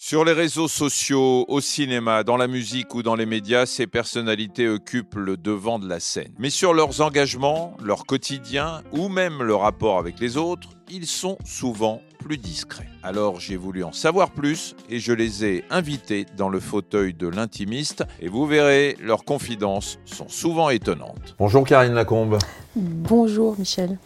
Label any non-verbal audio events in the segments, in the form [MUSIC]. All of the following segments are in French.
Sur les réseaux sociaux, au cinéma, dans la musique ou dans les médias, ces personnalités occupent le devant de la scène. Mais sur leurs engagements, leur quotidien ou même le rapport avec les autres, ils sont souvent plus discrets. Alors j'ai voulu en savoir plus et je les ai invités dans le fauteuil de l'intimiste et vous verrez, leurs confidences sont souvent étonnantes. Bonjour Karine Lacombe. Bonjour Michel.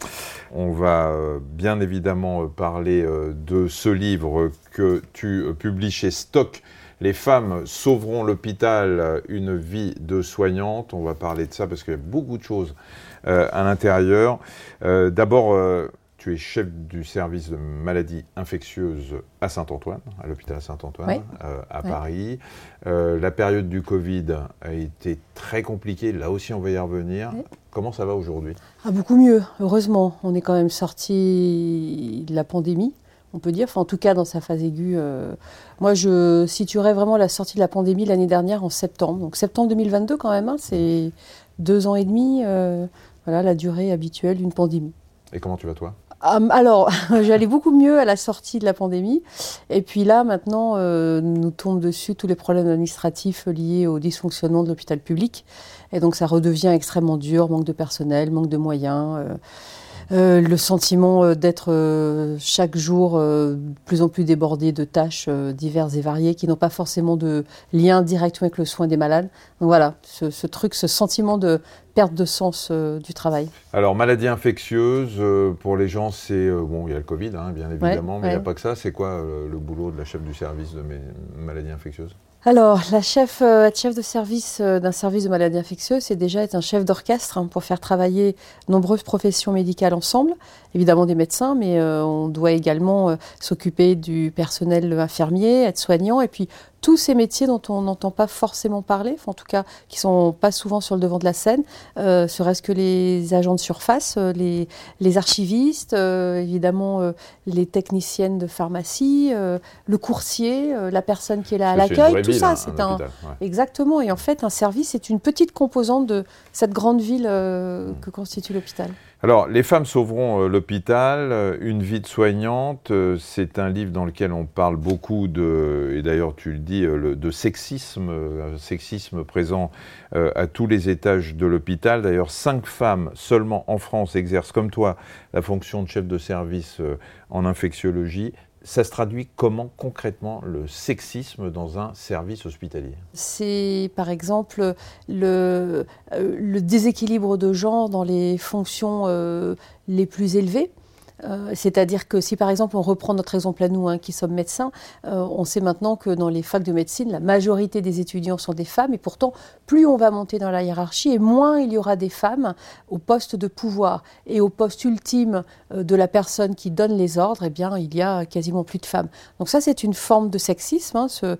On va euh, bien évidemment euh, parler euh, de ce livre que tu publies chez Stock. Les femmes sauveront l'hôpital, une vie de soignante. On va parler de ça parce qu'il y a beaucoup de choses à l'intérieur. D'abord, tu es chef du service de maladies infectieuses à Saint-Antoine, à l'hôpital Saint-Antoine, à Paris. la période du Covid a été très compliquée. Là aussi, on va y revenir. Comment ça va aujourd'hui? Ah, Beaucoup mieux, heureusement. On est quand même sorti de la pandémie, on peut dire. Enfin, en tout cas, dans sa phase aiguë. Euh, moi, je situerais vraiment la sortie de la pandémie l'année dernière en septembre. Donc septembre 2022 quand même, hein, c'est deux ans et demi, euh, voilà, la durée habituelle d'une pandémie. Et comment tu vas toi? Ah, alors, [LAUGHS] j'allais beaucoup mieux à la sortie de la pandémie. Et puis là, maintenant, euh, nous tombent dessus tous les problèmes administratifs liés au dysfonctionnement de l'hôpital public. Et donc, ça redevient extrêmement dur, manque de personnel, manque de moyens. Euh, le sentiment euh, d'être euh, chaque jour de plus en plus débordé de tâches diverses et variées qui n'ont pas forcément de lien direct avec le soin des malades. Donc voilà, ce, truc, ce sentiment de perte de sens du travail. Alors, maladie infectieuse, pour les gens, c'est. bon, il y a le Covid, hein, bien évidemment, mais il n'y a pas que ça. C'est quoi le boulot de la chef du service de maladies infectieuses alors, chef, euh, être chef de service euh, d'un service de maladies infectieuses, c'est déjà être un chef d'orchestre hein, pour faire travailler nombreuses professions médicales ensemble. Évidemment des médecins, mais euh, on doit également s'occuper du personnel infirmier, être soignant, et puis tous ces métiers dont on n'entend pas forcément parler, en tout cas qui sont pas souvent sur le devant de la scène, euh, serait-ce que les agents de surface, euh, les, les archivistes, euh, évidemment les techniciennes de pharmacie, le coursier, la personne qui est là à l'accueil, tout ça, hein, c'est un, exactement. Et en fait, un service est une petite composante de cette grande ville que constitue l'hôpital. Alors, Les femmes sauveront euh, l'hôpital, euh, une vie de soignante, euh, c'est un livre dans lequel on parle beaucoup de, et d'ailleurs tu le dis, de sexisme, sexisme présent à tous les étages de l'hôpital. D'ailleurs, cinq femmes seulement en France exercent comme toi la fonction de chef de service en infectiologie ça se traduit comment concrètement le sexisme dans un service hospitalier? C'est par exemple le, euh, le, déséquilibre de genre dans les fonctions euh, les plus élevées. Euh, c'est-à-dire que si par exemple on reprend notre exemple à nous, hein, qui sommes médecins, euh, on sait maintenant que dans les facs de médecine, la majorité des étudiants sont des femmes, et pourtant plus on va monter dans la hiérarchie, et moins il y aura des femmes au poste de pouvoir et au poste ultime euh, de la personne qui donne les ordres, eh bien il y a quasiment plus de femmes. Donc ça c'est une forme de sexisme, hein, ce,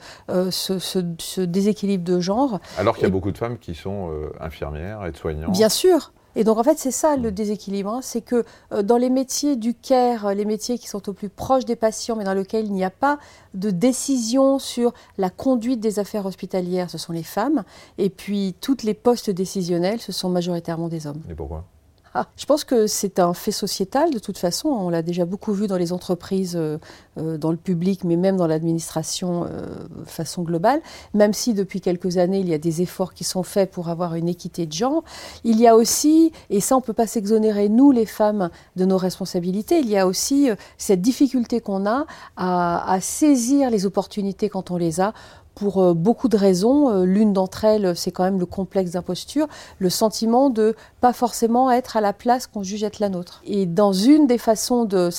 ce, déséquilibre de genre. Alors qu'il y a beaucoup de femmes qui sont infirmières, aides-soignantes. Bien sûr. Et donc en fait c'est ça le déséquilibre, hein. c'est que euh, dans les métiers du care, euh, les métiers qui sont au plus proches des patients, mais dans lesquels il n'y a pas de décision sur la conduite des affaires hospitalières, ce sont les femmes, et puis toutes les postes décisionnels, ce sont majoritairement des hommes. Et pourquoi? [LAUGHS] je pense que c'est un fait sociétal de toute façon. On l'a déjà beaucoup vu dans les entreprises, euh, euh, dans le public, mais même dans l'administration euh, façon globale. Même si depuis quelques années, il y a des efforts qui sont faits pour avoir une équité de genre, il y a aussi, et ça on ne peut pas s'exonérer, nous les femmes, de nos responsabilités, il y a aussi cette difficulté qu'on a à saisir les opportunités quand on les a pour euh, beaucoup de raisons. Euh, l'une d'entre elles, c'est quand même le complexe d'imposture, le sentiment de pas forcément être à la place qu'on juge être la nôtre. Et dans une des façons de,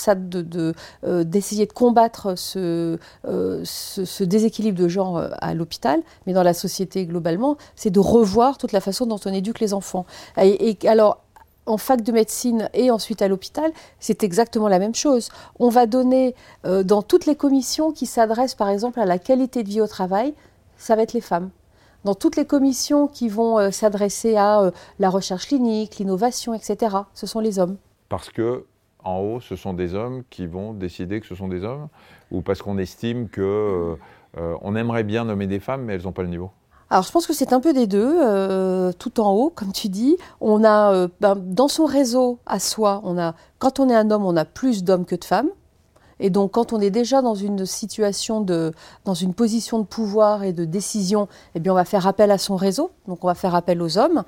euh, d'essayer de, combattre ce, ce, déséquilibre de genre à l'hôpital, mais dans la société globalement, c'est de revoir toute la façon dont on éduque les enfants. Et, et alors, en fac de médecine et ensuite à l'hôpital, c'est exactement la même chose. On va donner euh, dans toutes les commissions qui s'adressent par exemple à la qualité de vie au travail, ça va être les femmes. Dans toutes les commissions qui vont euh, s'adresser à euh, la recherche clinique, l'innovation, etc., ce sont les hommes. Parce que en haut, ce sont des hommes qui vont décider que ce sont des hommes, ou parce qu'on estime que on aimerait bien nommer des femmes, mais elles n'ont pas le niveau? Alors je pense que c'est un peu des deux, euh, tout en haut, comme tu dis. On a euh, ben, dans son réseau à soi, on a quand on est un homme, on a plus d'hommes que de femmes. Et donc, quand on est déjà dans une situation de, dans une position de pouvoir et de décision, eh bien, on va faire appel à son réseau. Donc, on va faire appel aux hommes.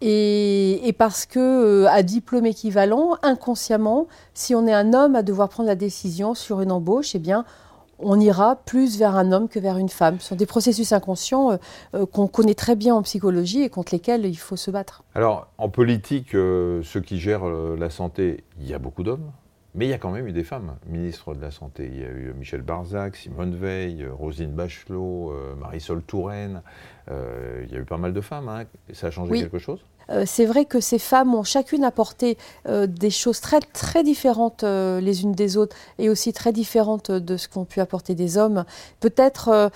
Et, parce que, euh, à diplôme équivalent, inconsciemment, si on est un homme à devoir prendre la décision sur une embauche, eh bien, on ira plus vers un homme que vers une femme. Ce sont des processus inconscients euh, euh, qu'on connaît très bien en psychologie et contre lesquels il faut se battre. Alors, en politique, euh, ceux qui gèrent la santé, il y a beaucoup d'hommes, mais il y a quand même eu des femmes ministres de la Santé. Il y a eu Michel Barzac, Simone Veil, Rosine Bachelot, Marisol Touraine. il y a eu pas mal de femmes. Hein. Ça a changé quelque chose? C'est vrai que ces femmes ont chacune apporté euh, des choses très, très différentes euh, les unes des autres et aussi très différentes de ce qu'ont pu apporter des hommes. Peut-être,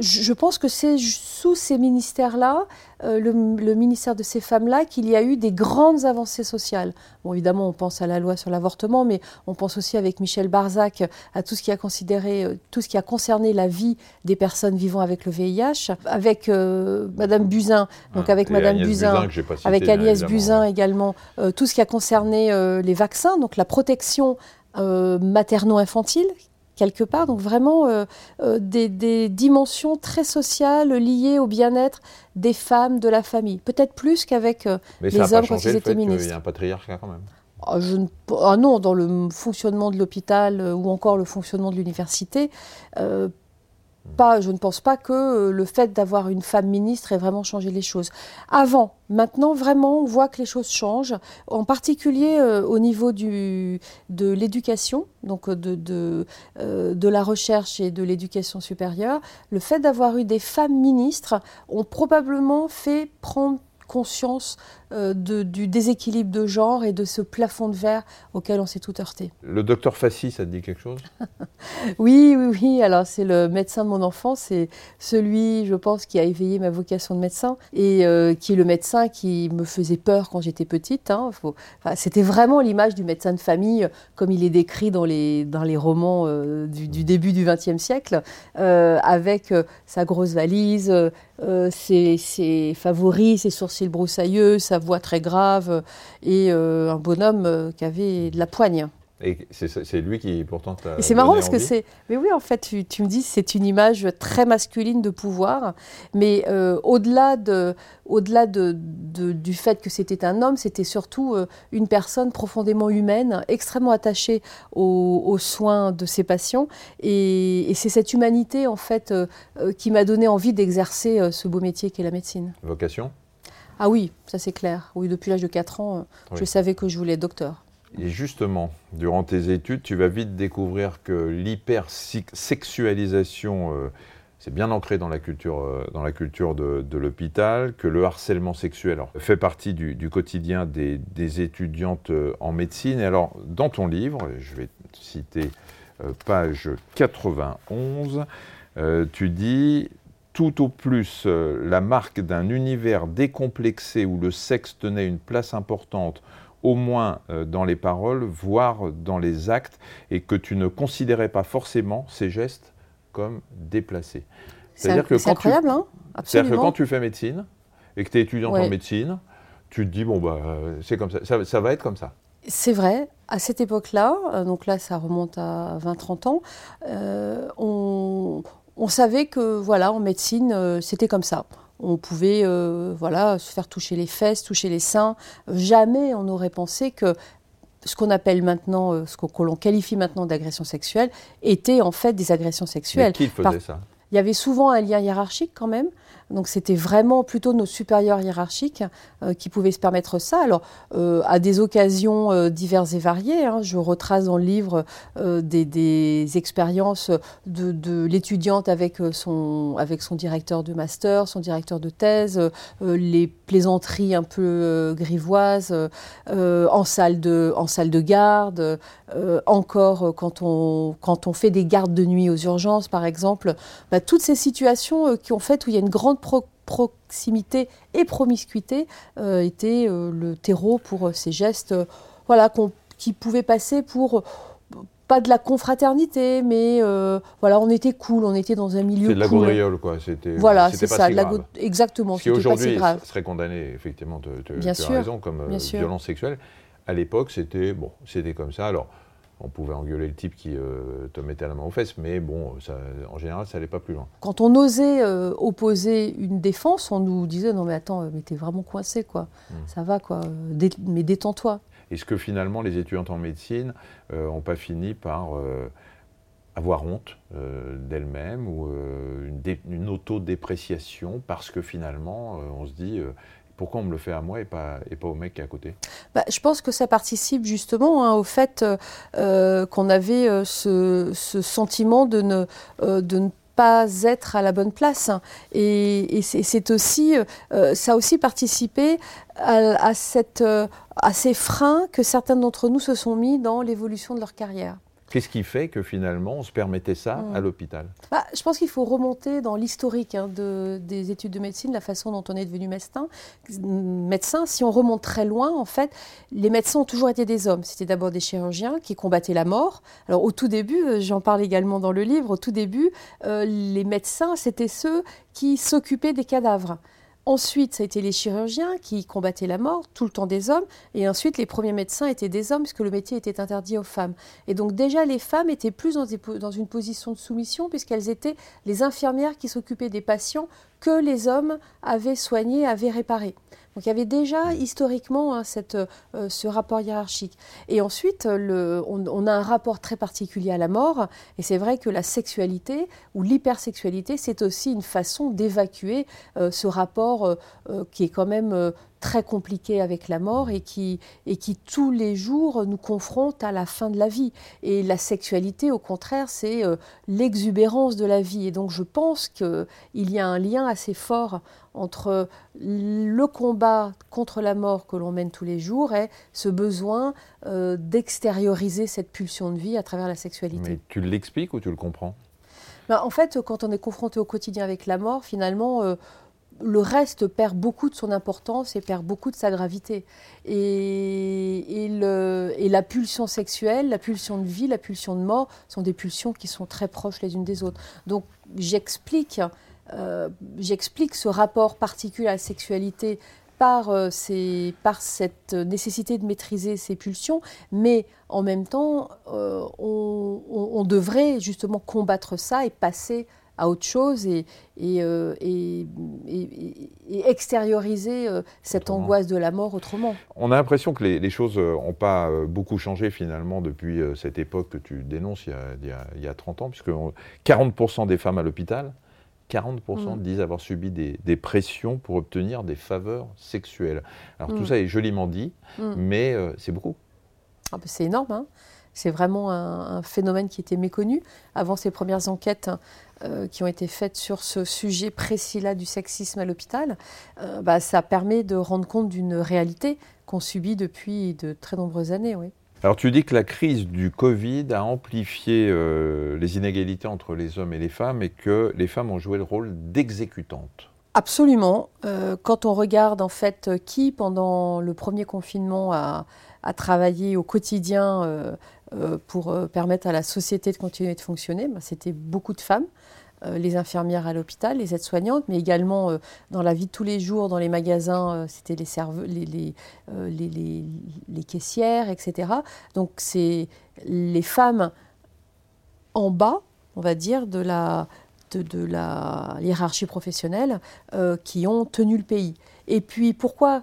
je pense que c'est sous ces ministères-là, le, ministère de ces femmes-là, qu'il y a eu des grandes avancées sociales. Bon, évidemment, on pense à la loi sur l'avortement, mais on pense aussi avec Michel Barzac à tout ce qui a considéré, tout ce qui a concerné la vie des personnes vivant avec le VIH, avec Madame Buzyn, donc avec Madame Buzyn, avec Agnès Buzyn également, euh, tout ce qui a concerné euh, les vaccins, donc la protection euh, materno-infantile, quelque part. Donc vraiment des, dimensions très sociales liées au bien-être des femmes, de la famille. Peut-être plus qu'avec les hommes quand ils étaient ministres. Il y a un patriarcat quand même. Ah, je ah non, dans le fonctionnement de l'hôpital ou encore le fonctionnement de l'université, pas, je ne pense pas que euh, le fait d'avoir une femme ministre ait vraiment changé les choses. Avant, maintenant, vraiment, on voit que les choses changent, en particulier euh, au niveau de l'éducation, donc de, de, euh, de, la recherche et de l'éducation supérieure. Le fait d'avoir eu des femmes ministres ont probablement fait prendre conscience euh, du déséquilibre de genre et de ce plafond de verre auquel on s'est tout heurté. Le docteur Fassi, ça te dit quelque chose? [LAUGHS] Oui, oui, oui. Alors c'est le médecin de mon enfance, c'est celui, je pense, qui a éveillé ma vocation de médecin et euh, qui est le médecin qui me faisait peur quand j'étais petite. Hein. C'était vraiment l'image du médecin de famille comme il est décrit dans les, dans les romans euh, du, début du XXe siècle, avec sa grosse valise, ses, ses, favoris, ses sourcils broussailleux, sa voix très grave et euh, un bonhomme euh, qui avait de la poigne. Et c'est lui qui pourtant t'a. C'est marrant parce que c'est. Mais oui, en fait, tu, tu me dis c'est une image très masculine de pouvoir, mais euh, au-delà de, au-delà de, du fait que c'était un homme, c'était surtout une personne profondément humaine, extrêmement attachée aux, soins de ses patients, et, et c'est cette humanité en fait qui m'a donné envie d'exercer ce beau métier qu'est la médecine. Vocation? Ah oui, ça c'est clair. Oui, depuis l'âge de 4 ans, euh, je savais que je voulais être docteur. Et justement, durant tes études, tu vas vite découvrir que l'hypersexualisation, euh, c'est bien ancré dans la culture, euh, dans la culture de, l'hôpital, que le harcèlement sexuel fait partie du, quotidien des, étudiantes en médecine. Et alors, dans ton livre, je vais citer page 91, tu dis tout au plus euh, la marque d'un univers décomplexé où le sexe tenait une place importante, au moins euh, dans les paroles, voire dans les actes, et que tu ne considérais pas forcément ces gestes comme déplacés. C'est-à-dire que, incroyable, hein C'est-à-dire que quand tu fais médecine et que tu es étudiante en médecine, tu te dis, bon, bah, c'est comme ça, ça, va être comme ça. C'est vrai, à cette époque-là, euh, donc là ça remonte à 20-30 ans, on, on savait que voilà, en médecine, euh, c'était comme ça. On pouvait euh, voilà, se faire toucher les fesses, toucher les seins. Jamais on n'aurait pensé que ce qu'on appelle maintenant, euh, ce que l'on qualifie maintenant d'agression sexuelle, était en fait des agressions sexuelles. Mais qui faisait ça? Il y avait souvent un lien hiérarchique quand même. Donc c'était vraiment plutôt nos supérieurs hiérarchiques euh, qui pouvaient se permettre ça. Alors euh, à des occasions euh, diverses et variées, hein, je retrace dans le livre des, expériences de, l'étudiante avec son, avec son directeur de master, son directeur de thèse, les plaisanteries un peu grivoises en, salle de, en salle de garde, encore quand on, quand on fait des gardes de nuit aux urgences par exemple. Bah, toutes ces situations qui ont fait où il y a une grande proximité et promiscuité euh, était euh, le terreau pour euh, ces gestes voilà, qui pouvaient passer pour pas de la confraternité, mais voilà, on était cool, on était dans un milieu. C'est de la gaudriole, quoi. C'était. Voilà, c'est ça, la exactement. Ce qui aujourd'hui serait condamné, effectivement, tu as raison, comme violence sexuelle. À l'époque, c'était bon, c'était comme ça. Alors, on pouvait engueuler le type qui te mettait la main aux fesses, mais bon, en général, ça n'allait pas plus loin. Quand on osait opposer une défense, on nous disait non mais attends, mais t'es vraiment coincé quoi, hmm. ça va quoi, mais détends-toi. Est-ce que finalement les étudiantes en médecine n'ont pas fini par avoir honte euh, d'elle-même ou euh, une, une autodépréciation parce que finalement euh, on se dit pourquoi on me le fait à moi et pas, et pas au mec qui est à côté? Bah, Je pense que ça participe justement hein, au fait qu'on avait ce, sentiment de ne, de ne pas être à la bonne place. Et, c'est aussi, ça a aussi participé à, cette, à ces freins que certains d'entre nous se sont mis dans l'évolution de leur carrière. Qu'est-ce qui fait que finalement on se permettait ça à mm. l'hôpital? Bah, Je pense qu'il faut remonter dans l'historique hein, de, des études de médecine, la façon dont on est devenu médecin. médecin. Si on remonte très loin, en fait, les médecins ont toujours été des hommes. C'était d'abord des chirurgiens qui combattaient la mort. Alors au tout début, euh, j'en parle également dans le livre, au tout début, euh, les médecins, c'était ceux qui s'occupaient des cadavres. Ensuite, ça a été les chirurgiens qui combattaient la mort, tout le temps des hommes. Et ensuite, les premiers médecins étaient des hommes, puisque le métier était interdit aux femmes. Et donc déjà, les femmes étaient plus dans, une position de soumission, puisqu'elles étaient les infirmières qui s'occupaient des patients que les hommes avaient soignés, avaient réparés. Donc il y avait déjà historiquement hein, euh, ce rapport hiérarchique. Et ensuite, on, a un rapport très particulier à la mort. Et c'est vrai que la sexualité ou l'hypersexualité, c'est aussi une façon d'évacuer euh, ce rapport euh, qui est quand même très compliqué avec la mort et qui tous les jours nous confronte à la fin de la vie. Et la sexualité, au contraire, c'est l'exubérance de la vie. Et donc je pense qu'il y a un lien assez fort entre le combat contre la mort que l'on mène tous les jours et ce besoin euh, d'extérioriser cette pulsion de vie à travers la sexualité. Mais tu l'expliques ou tu le comprends? Ben, En fait, quand on est confronté au quotidien avec la mort, finalement, euh, le reste perd beaucoup de son importance et perd beaucoup de sa gravité. Et, et, la pulsion sexuelle, la pulsion de vie, la pulsion de mort sont des pulsions qui sont très proches les unes des autres. Donc j'explique euh, j'explique ce rapport particulier à la sexualité par, euh, par, cette nécessité de maîtriser ses pulsions, mais en même temps, euh, on, devrait justement combattre ça et passer à autre chose et, et, extérioriser cette angoisse de la mort autrement. On a l'impression que les, choses n'ont pas beaucoup changé finalement depuis cette époque que tu dénonces il y a, il y a, il y a 30 ans, puisque 40% des femmes à l'hôpital 40% mm. disent avoir subi des, pressions pour obtenir des faveurs sexuelles. Alors tout mm. ça est joliment dit, mm. mais euh, c'est beaucoup. Ah bah, c'est énorme. Hein. c'est vraiment un, phénomène qui était méconnu avant ces premières enquêtes euh, qui ont été faites sur ce sujet précis-là du sexisme à l'hôpital. Euh, bah, ça permet de rendre compte d'une réalité qu'on subit depuis de très nombreuses années. Oui. Alors tu dis que la crise du Covid a amplifié euh, les inégalités entre les hommes et les femmes et que les femmes ont joué le rôle d'exécutantes. Absolument. Euh, quand on regarde en fait qui pendant le premier confinement a, travaillé au quotidien euh, pour permettre à la société de continuer de fonctionner, ben, c'était beaucoup de femmes. Euh, les infirmières à l'hôpital, les aides-soignantes, mais également euh, dans la vie de tous les jours, dans les magasins, euh, c'était les, les, les, caissières, etc. Donc c'est les femmes en bas, on va dire, de la, hiérarchie professionnelle qui ont tenu le pays. Et puis pourquoi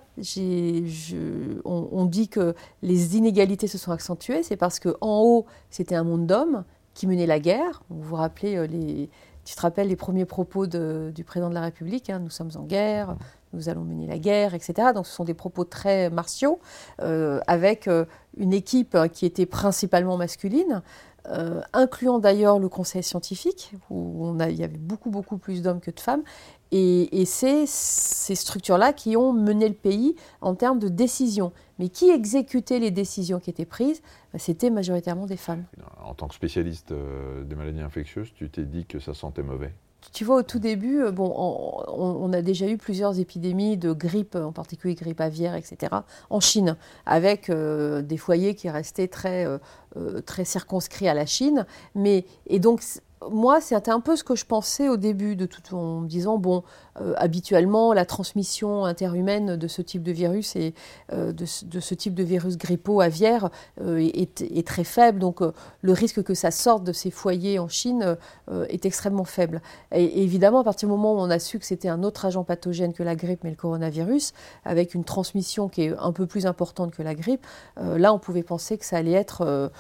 on, dit que les inégalités se sont accentuées C'est parce qu'en haut, c'était un monde d'hommes qui menait la guerre. Vous vous rappelez les, tu te rappelles les premiers propos du président de la République, hein, nous sommes en guerre, nous allons mener la guerre, etc. Donc ce sont des propos très martiaux, euh, avec euh, une équipe qui était principalement masculine, euh, incluant d'ailleurs le conseil scientifique, où on il y avait beaucoup, beaucoup plus d'hommes que de femmes. Et, c'est ces structures-là qui ont mené le pays en termes de décision. Mais qui exécutait les décisions qui étaient prises? Bah, C'était majoritairement des femmes. En tant que spécialiste euh, des maladies infectieuses, tu t'es dit que ça sentait mauvais? Tu vois, au tout début, euh, bon, on, a déjà eu plusieurs épidémies de grippe, en particulier grippe aviaire, etc., en Chine, avec des foyers qui restaient très, très circonscrits à la Chine. Mais, et donc, moi, c'était un peu ce que je pensais au début, de tout, en me disant, bon, euh, habituellement, la transmission interhumaine de ce type de virus et euh, de, ce type de virus grippo-aviaire euh, est, très faible. Donc, le risque que ça sorte de ces foyers en Chine est extrêmement faible. Et, évidemment, à partir du moment où on a su que c'était un autre agent pathogène que la grippe, mais le coronavirus, avec une transmission qui est un peu plus importante que la grippe, là, on pouvait penser que ça allait être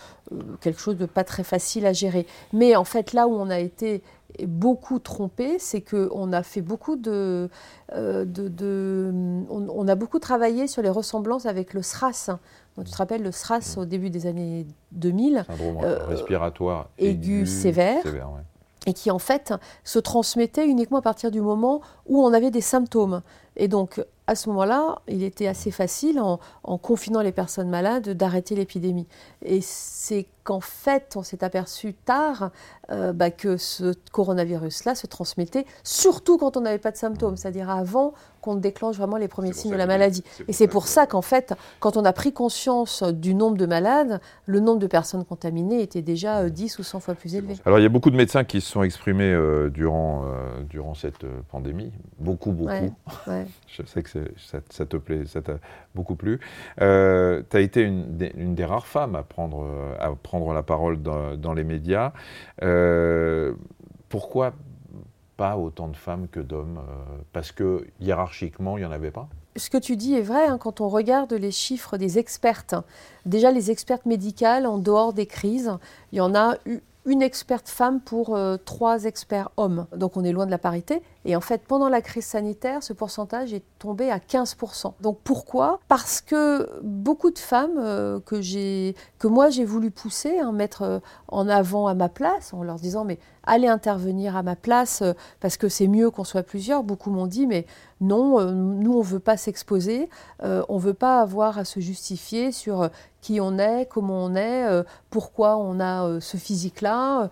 quelque chose de pas très facile à gérer. Mais en fait, là où on a été beaucoup trompé, c'est qu'on a fait beaucoup de, euh, de, on, a beaucoup travaillé sur les ressemblances avec le SRAS. tu te rappelles le SRAS au début des années 2000, syndrome euh, respiratoire aigu, sévère, et qui en fait se transmettait uniquement à partir du moment où on avait des symptômes. Et donc à ce moment-là, il était assez facile, en, en confinant les personnes malades, d'arrêter l'épidémie. Et c'est qu'en fait, on s'est aperçu tard euh, bah, que ce coronavirus-là se transmettait, surtout quand on n'avait pas de symptômes, c'est-à-dire avant qu'on déclenche vraiment les premiers signes de la maladie. Et c'est pour ça qu'en fait, quand on a pris conscience du nombre de malades, le nombre de personnes contaminées était déjà 10 euh, ou 100 fois plus élevé. Alors il y a beaucoup de médecins qui se sont exprimés euh, durant, durant cette pandémie, beaucoup, beaucoup. Je sais que ça, te plaît, ça t'a beaucoup plu. tu as été une des, une des, rares femmes à prendre, à prendre la parole dans, les médias. Euh, pourquoi pas autant de femmes que d'hommes euh, Parce que hiérarchiquement, il n'y en avait pas? Ce que tu dis est vrai hein, quand on regarde les chiffres des expertes. Déjà, les expertes médicales, en dehors des crises, il y en a eu une experte femme pour euh, trois experts hommes. Donc on est loin de la parité. Et en fait, pendant la crise sanitaire, ce pourcentage est tombé à 15%. Donc pourquoi? Parce que beaucoup de femmes euh, que, moi j'ai voulu pousser, hein, mettre euh, en avant à ma place, en leur disant mais allez intervenir à ma place parce que c'est mieux qu'on soit plusieurs. Beaucoup m'ont dit mais non, nous on veut pas s'exposer, on veut pas avoir à se justifier sur qui on est, comment on est, pourquoi on a ce physique-là,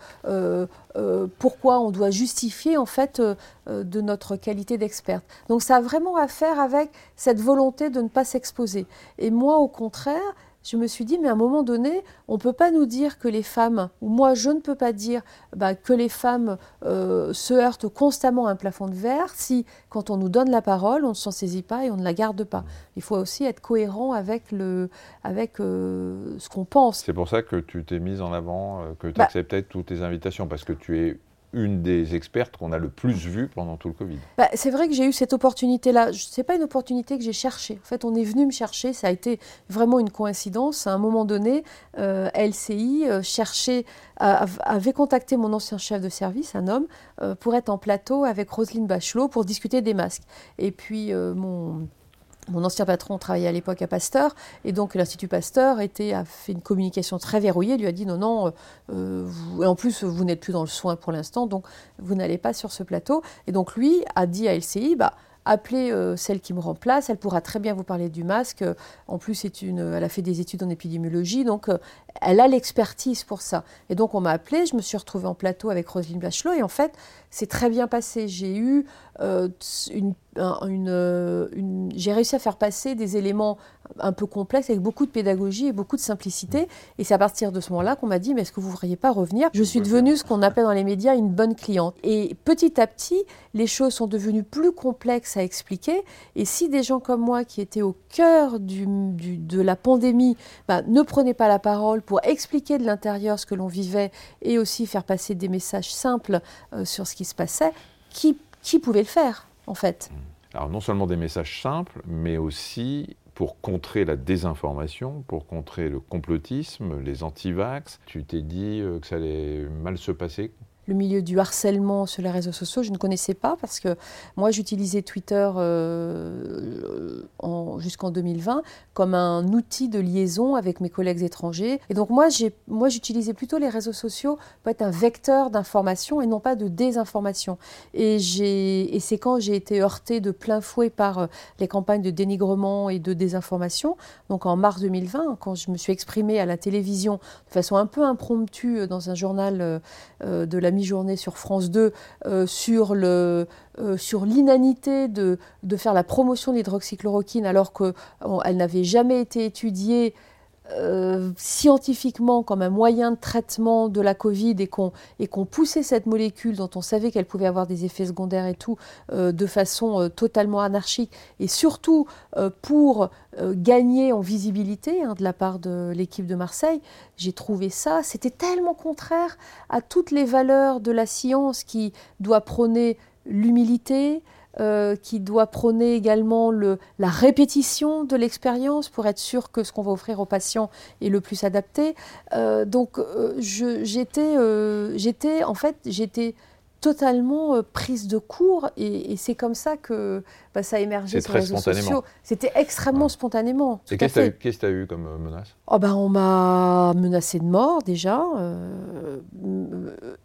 pourquoi on doit justifier en fait euh, de notre qualité d'experte. Donc ça a vraiment à faire avec cette volonté de ne pas s'exposer. Et moi, au contraire, je me suis dit, mais à un moment donné, on ne peut pas nous dire que les femmes, ou moi je ne peux pas dire bah, que les femmes euh, se heurtent constamment à un plafond de verre si, quand on nous donne la parole, on ne s'en saisit pas et on ne la garde pas. Il faut aussi être cohérent avec, le, avec euh, ce qu'on pense. C'est pour ça que tu t'es mise en avant, que tu bah acceptais toutes tes invitations, parce que tu es une des expertes qu'on a le plus vue pendant tout le Covid. Bah, c'est vrai que j'ai eu cette opportunité-là. Ce n'est pas une opportunité que j'ai cherchée. En fait, on est venu me chercher. Ça a été vraiment une coïncidence. À un moment donné, euh, LCI euh, cherchait, avait contacté mon ancien chef de service, un homme, euh, pour être en plateau avec Roselyne Bachelot pour discuter des masques. Et puis, mon mon ancien patron travaillait à l'époque à Pasteur, et donc l'Institut Pasteur a fait une communication très verrouillée, lui a dit non, non, euh, et en plus vous n'êtes plus dans le soin pour l'instant, donc vous n'allez pas sur ce plateau. Et donc lui a dit à LCI, bah, appelez euh, celle qui me remplace, elle pourra très bien vous parler du masque. En plus, c'est une, elle a fait des études en épidémiologie, donc euh, elle a l'expertise pour ça. Et donc on m'a appelé, je me suis retrouvée en plateau avec Roselyne Bachelot, et en fait, c'est très bien passé. J'ai eu une euh, j'ai réussi à faire passer des éléments un peu complexes avec beaucoup de pédagogie et beaucoup de simplicité. Et c'est à partir de ce moment-là qu'on m'a dit, mais est-ce que vous ne voudriez pas revenir? Je suis devenue ce qu'on appelle dans les médias une bonne cliente. Et petit à petit, les choses sont devenues plus complexes à expliquer. Et si des gens comme moi, qui étaient au cœur de la pandémie, bah, ne prenaient pas la parole pour expliquer de l'intérieur ce que l'on vivait et aussi faire passer des messages simples euh, sur ce qui se passait, qui pouvait le faire? Fait alors non seulement des messages simples, mais aussi pour contrer la désinformation, pour contrer le complotisme, les anti-vax. Tu t'es dit euh, que ça allait mal se passer le milieu du harcèlement sur les réseaux sociaux, je ne connaissais pas parce que moi j'utilisais Twitter euh, jusqu'en 2020 comme un outil de liaison avec mes collègues étrangers. Et donc moi, j'utilisais plutôt les réseaux sociaux pour être un vecteur d'information et non pas de désinformation. Et, c'est quand j'ai été heurtée de plein fouet par euh, les campagnes de dénigrement et de désinformation, donc en mars 2020, quand je me suis exprimée à la télévision de façon un peu impromptue euh, dans un journal de la mi-journée sur France 2 euh, sur le euh, l'inanité de, de, faire la promotion de l'hydroxychloroquine alors qu'elle n'avait jamais été étudiée euh, scientifiquement comme un moyen de traitement de la Covid et qu'on poussait cette molécule dont on savait qu'elle pouvait avoir des effets secondaires et tout euh, de façon euh, totalement anarchique. Et surtout pour gagner en visibilité hein, de la part de l'équipe de Marseille, j'ai trouvé ça, c'était tellement contraire à toutes les valeurs de la science qui doit prôner l'humilité, euh, qui doit prôner également le, la répétition de l'expérience pour être sûr que ce qu'on va offrir aux patients est le plus adapté. Euh, donc euh, j'étais, j'étais, en fait, j'étais totalement euh, prise de court et, c'est comme ça que bah, ça a émergé sur les réseaux sociaux. C'était extrêmement spontanément. Et qu'est-ce que tu as eu comme euh, menace? Oh ben, On m'a menacé de mort déjà. Euh,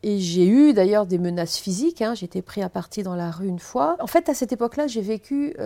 et j'ai eu d'ailleurs des menaces physiques. Hein. J'étais pris à partie dans la rue une fois. En fait, à cette époque-là, j'ai vécu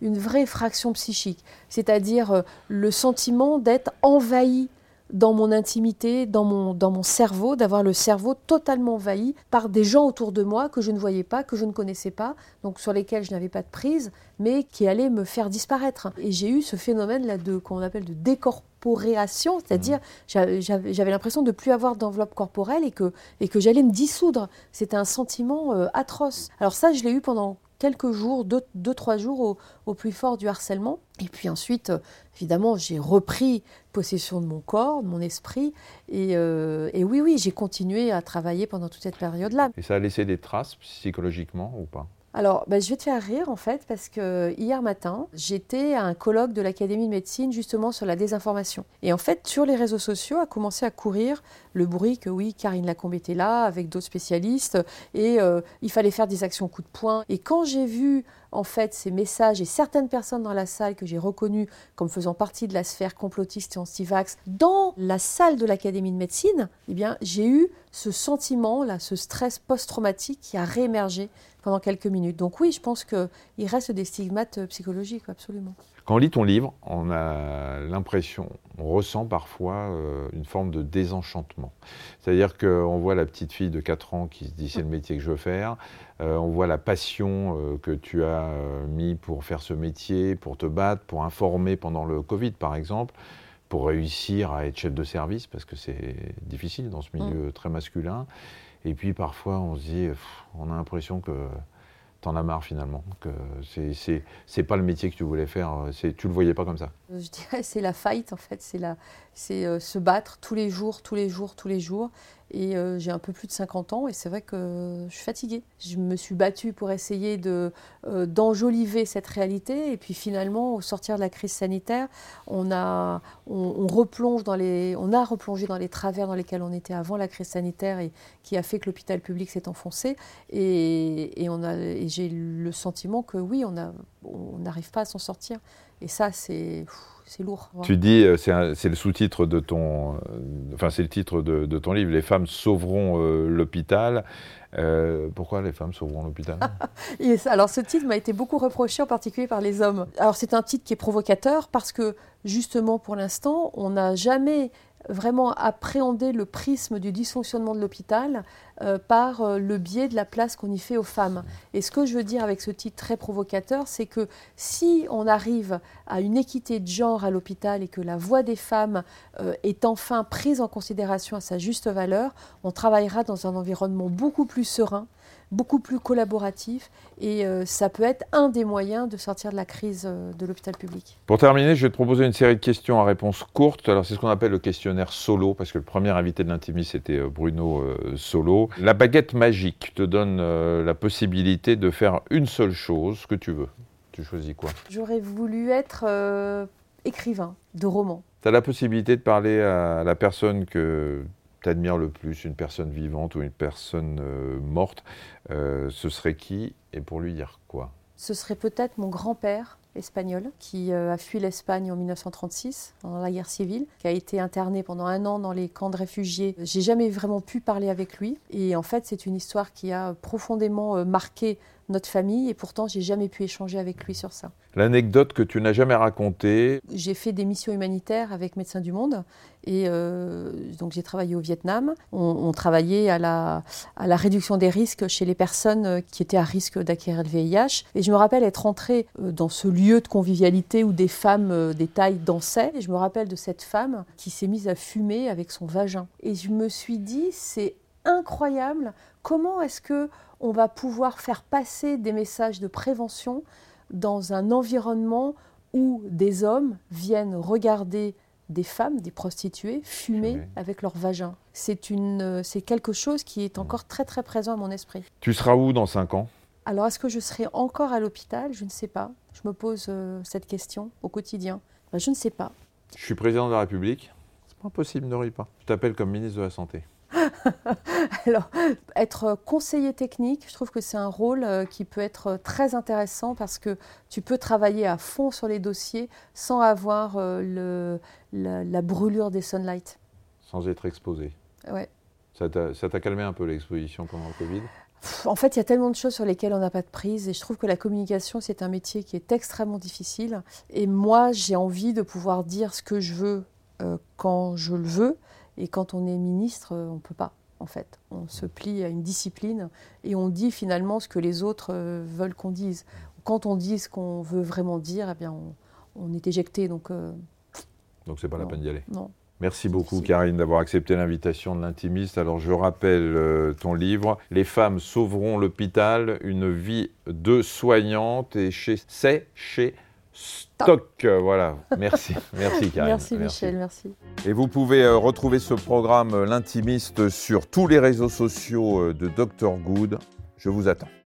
une vraie fraction psychique. C'est-à-dire le sentiment d'être envahi dans mon intimité, dans mon, dans mon cerveau, d'avoir le cerveau totalement envahi par des gens autour de moi que je ne voyais pas, que je ne connaissais pas, donc sur lesquels je n'avais pas de prise, mais qui allaient me faire disparaître. Et j'ai eu ce phénomène-là de qu'on appelle de décorporéation, c'est-à-dire mmh. j'avais l'impression de plus avoir d'enveloppe corporelle et que, et que j'allais me dissoudre. C'était un sentiment euh, atroce. Alors ça, je l'ai eu pendant quelques jours, deux, trois jours au, plus fort du harcèlement. Et puis ensuite, euh, évidemment, j'ai repris possession de mon corps, de mon esprit. Et, euh, et oui, oui, j'ai continué à travailler pendant toute cette période-là. Et ça a laissé des traces psychologiquement ou pas? Alors, ben, je vais te faire rire en fait, parce que hier matin, j'étais à un colloque de l'Académie de médecine justement sur la désinformation. Et en fait, sur les réseaux sociaux a commencé à courir le bruit que oui, Karine Lacombe était là avec d'autres spécialistes et euh, il fallait faire des actions coup de poing. Et quand j'ai vu en fait ces messages et certaines personnes dans la salle que j'ai reconnues comme faisant partie de la sphère complotiste et anti-vax dans la salle de l'Académie de médecine, eh bien, j'ai eu ce sentiment là, ce stress post-traumatique qui a réémergé pendant quelques minutes. Donc oui, je pense qu'il reste des stigmates euh, psychologiques, absolument. Quand on lit ton livre, on a l'impression, on ressent parfois euh, une forme de désenchantement. C'est-à-dire qu'on voit la petite fille de 4 ans qui se dit c'est le métier que je veux faire, euh, on voit la passion que tu as mis pour faire ce métier, pour te battre, pour informer pendant le Covid par exemple, pour réussir à être chef de service, parce que c'est difficile dans ce milieu mm. très masculin. Et puis parfois, on se dit, on a l'impression que t'en as marre finalement, que c'est, pas le métier que tu voulais faire, c'est, tu le voyais pas comme ça. Je dirais c'est la fight en fait, c'est euh, se battre tous les jours, tous les jours, tous les jours. Et euh, j'ai un peu plus de 50 ans et c'est vrai que je suis fatiguée. Je me suis battue pour essayer de, euh, d'enjoliver cette réalité. Et puis finalement, au sortir de la crise sanitaire, on a, on, replonge dans les, on a replongé dans les travers dans lesquels on était avant la crise sanitaire et qui a fait que l'hôpital public s'est enfoncé. Et, et, on a, et j'ai le sentiment que oui, on n'arrive on pas à s'en sortir. Et ça, c'est c'est lourd. Tu dis, euh, c'est le sous-titre de ton, euh, enfin c'est le titre de, ton livre, Les femmes sauveront euh, l'hôpital. pourquoi les femmes sauveront l'hôpital? [LAUGHS] Alors ce titre m'a été beaucoup reproché, en particulier par les hommes. Alors c'est un titre qui est provocateur parce que justement pour l'instant, on n'a jamais vraiment appréhender le prisme du dysfonctionnement de l'hôpital euh, par euh, le biais de la place qu'on y fait aux femmes. Et ce que je veux dire avec ce titre très provocateur, c'est que si on arrive à une équité de genre à l'hôpital et que la voix des femmes euh, est enfin prise en considération à sa juste valeur, on travaillera dans un environnement beaucoup plus serein beaucoup plus collaboratif et euh, ça peut être un des moyens de sortir de la crise euh, de l'hôpital public. Pour terminer, je vais te proposer une série de questions à réponse courte. Alors c'est ce qu'on appelle le questionnaire solo parce que le premier invité de l'intimiste c'était euh, Bruno Solo. La baguette magique te donne la possibilité de faire une seule chose que tu veux. Tu choisis quoi? J'aurais voulu être écrivain de romans. Tu as la possibilité de parler à la personne que t'admires le plus, une personne vivante ou une personne euh, morte, euh, ce serait qui et pour lui dire quoi? Ce serait peut-être mon grand-père espagnol qui euh, a fui l'Espagne en 1936 dans la guerre civile, qui a été interné pendant un an dans les camps de réfugiés. J'ai jamais vraiment pu parler avec lui et en fait c'est une histoire qui a profondément marqué notre famille, et pourtant j'ai jamais pu échanger avec lui sur ça. L'anecdote que tu n'as jamais racontée. J'ai fait des missions humanitaires avec Médecins du Monde, et euh, donc j'ai travaillé au Vietnam. On, travaillait à la, à la réduction des risques chez les personnes qui étaient à risque d'acquérir le VIH. Et je me rappelle être entrée euh, dans ce lieu de convivialité où des femmes euh, des tailles dansaient. Et je me rappelle de cette femme qui s'est mise à fumer avec son vagin. Et je me suis dit, c'est incroyable. Comment est-ce que on va pouvoir faire passer des messages de prévention dans un environnement où des hommes viennent regarder des femmes, des prostituées, fumer avec leur vagin? C'est une, c'est quelque chose qui est encore très très présent à mon esprit. Tu seras où dans 5 ans? Alors est-ce que je serai encore à l'hôpital? Je ne sais pas. Je me pose euh, cette question au quotidien. Ben, je ne sais pas. Je suis président de la République. C'est pas possible, ne ris pas. Je t'appelle comme ministre de la Santé. [LAUGHS] Alors, être conseiller technique, je trouve que c'est un rôle euh, qui peut être très intéressant parce que tu peux travailler à fond sur les dossiers sans avoir euh, la, brûlure des sunlight. Sans être exposé. Ouais. Ça t'a calmé un peu l'exposition pendant le Covid? En fait, il y a tellement de choses sur lesquelles on n'a pas de prise et je trouve que la communication, c'est un métier qui est extrêmement difficile. Et moi, j'ai envie de pouvoir dire ce que je veux euh, quand je le veux et quand on est ministre, on ne peut pas, en fait. On se plie à une discipline et on dit finalement ce que les autres euh, veulent qu'on dise. Quand on dit ce qu'on veut vraiment dire, eh bien, on, est éjecté. Donc, euh, donc c'est pas la peine d'y aller. Non. Merci beaucoup Karine d'avoir accepté l'invitation de l'intimiste. Alors je rappelle euh, ton livre Les femmes sauveront l'hôpital, une vie de soignante et chez c'est chez Stock. Voilà, merci. [LAUGHS] Merci Karine. Merci Michel, merci. Et vous pouvez euh, retrouver ce programme euh, L'intimiste sur tous les réseaux sociaux euh, de Dr Good. Je vous attends.